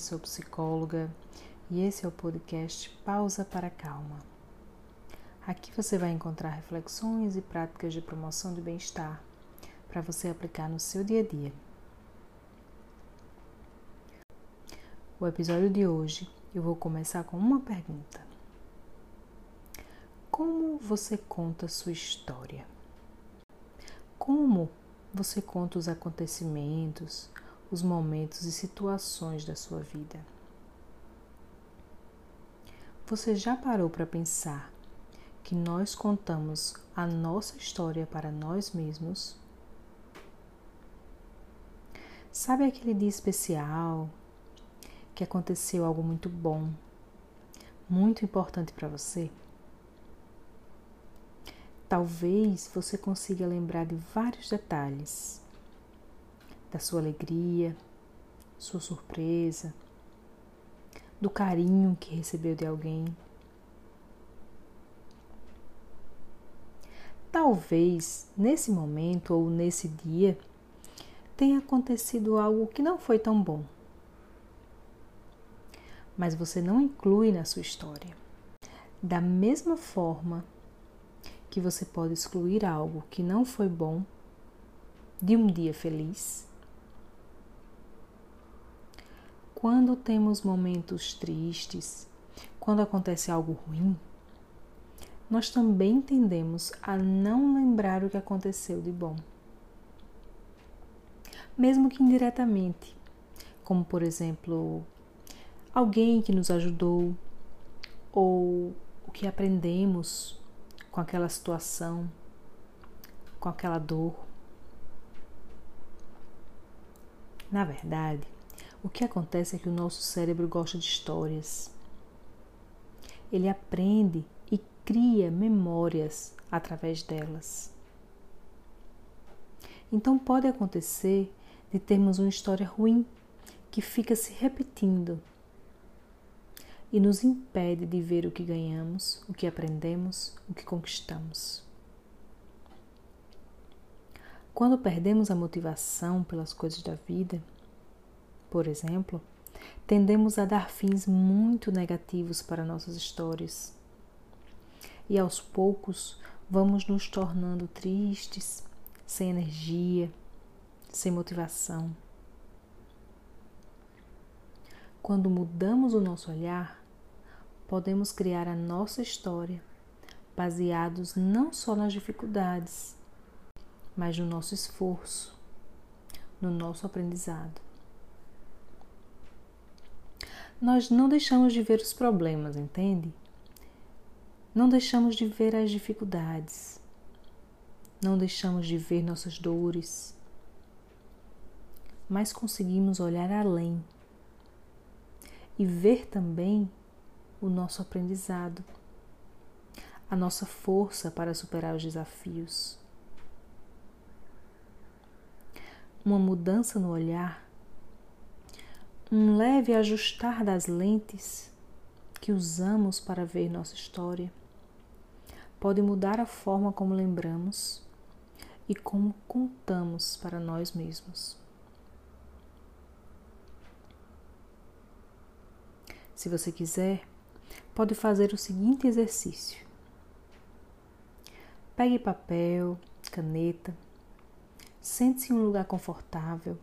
sou psicóloga e esse é o podcast Pausa para Calma. Aqui você vai encontrar reflexões e práticas de promoção do bem-estar para você aplicar no seu dia a dia. O episódio de hoje eu vou começar com uma pergunta: Como você conta sua história? Como você conta os acontecimentos, os momentos e situações da sua vida. Você já parou para pensar que nós contamos a nossa história para nós mesmos? Sabe aquele dia especial que aconteceu algo muito bom, muito importante para você? Talvez você consiga lembrar de vários detalhes da sua alegria, sua surpresa, do carinho que recebeu de alguém. Talvez nesse momento ou nesse dia tenha acontecido algo que não foi tão bom, mas você não inclui na sua história. Da mesma forma que você pode excluir algo que não foi bom de um dia feliz, quando temos momentos tristes, quando acontece algo ruim, nós também tendemos a não lembrar o que aconteceu de bom. Mesmo que indiretamente, como por exemplo, alguém que nos ajudou ou o que aprendemos com aquela situação, com aquela dor. Na verdade, o que acontece é que o nosso cérebro gosta de histórias. Ele aprende e cria memórias através delas. Então pode acontecer de termos uma história ruim que fica se repetindo e nos impede de ver o que ganhamos, o que aprendemos, o que conquistamos. Quando perdemos a motivação pelas coisas da vida, por exemplo, tendemos a dar fins muito negativos para nossas histórias. E aos poucos vamos nos tornando tristes, sem energia, sem motivação. Quando mudamos o nosso olhar, podemos criar a nossa história baseados não só nas dificuldades, mas no nosso esforço, no nosso aprendizado nós não deixamos de ver os problemas, entende? Não deixamos de ver as dificuldades, não deixamos de ver nossas dores, mas conseguimos olhar além e ver também o nosso aprendizado, a nossa força para superar os desafios. Uma mudança no olhar um leve ajustar das lentes que usamos para ver nossa história pode mudar a forma como lembramos e como contamos para nós mesmos. Se você quiser, pode fazer o seguinte exercício: pegue papel, caneta, sente-se em um lugar confortável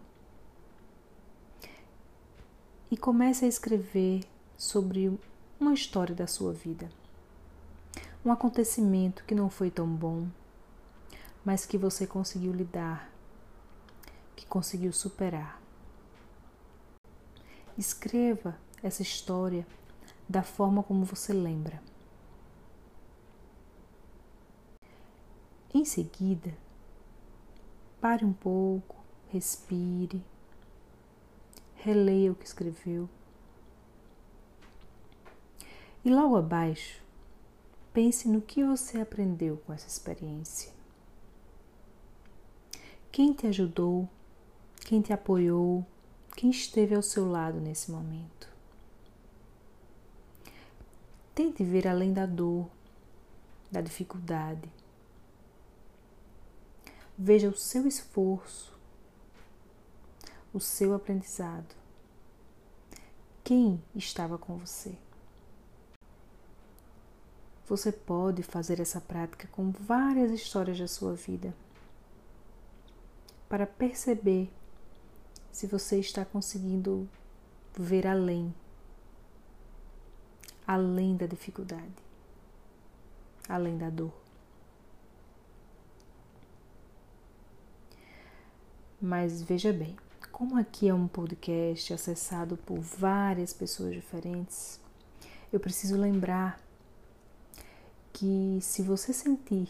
e comece a escrever sobre uma história da sua vida. Um acontecimento que não foi tão bom, mas que você conseguiu lidar, que conseguiu superar. Escreva essa história da forma como você lembra. Em seguida, pare um pouco, respire releia o que escreveu. E logo abaixo, pense no que você aprendeu com essa experiência. Quem te ajudou, quem te apoiou, quem esteve ao seu lado nesse momento. Tente ver além da dor, da dificuldade. Veja o seu esforço, o seu aprendizado. quem estava com você. Você pode fazer essa prática com várias histórias da sua vida para perceber se você está conseguindo ver além, além da dificuldade, além da dor. Mas veja bem, como aqui é um podcast acessado por várias pessoas diferentes, eu preciso lembrar que se você sentir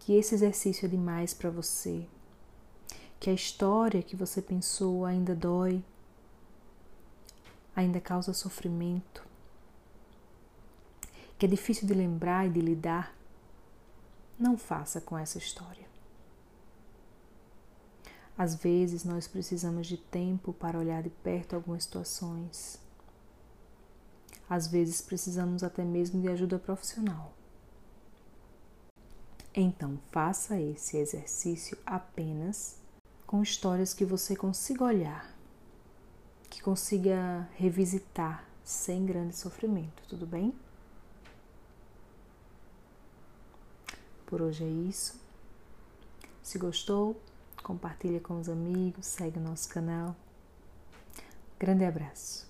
que esse exercício é demais para você, que a história que você pensou ainda dói, ainda causa sofrimento, que é difícil de lembrar e de lidar, não faça com essa história. Às vezes nós precisamos de tempo para olhar de perto algumas situações. Às vezes precisamos até mesmo de ajuda profissional. Então, faça esse exercício apenas com histórias que você consiga olhar, que consiga revisitar sem grande sofrimento, tudo bem? Por hoje é isso. Se gostou, compartilha com os amigos, segue o nosso canal. Grande abraço.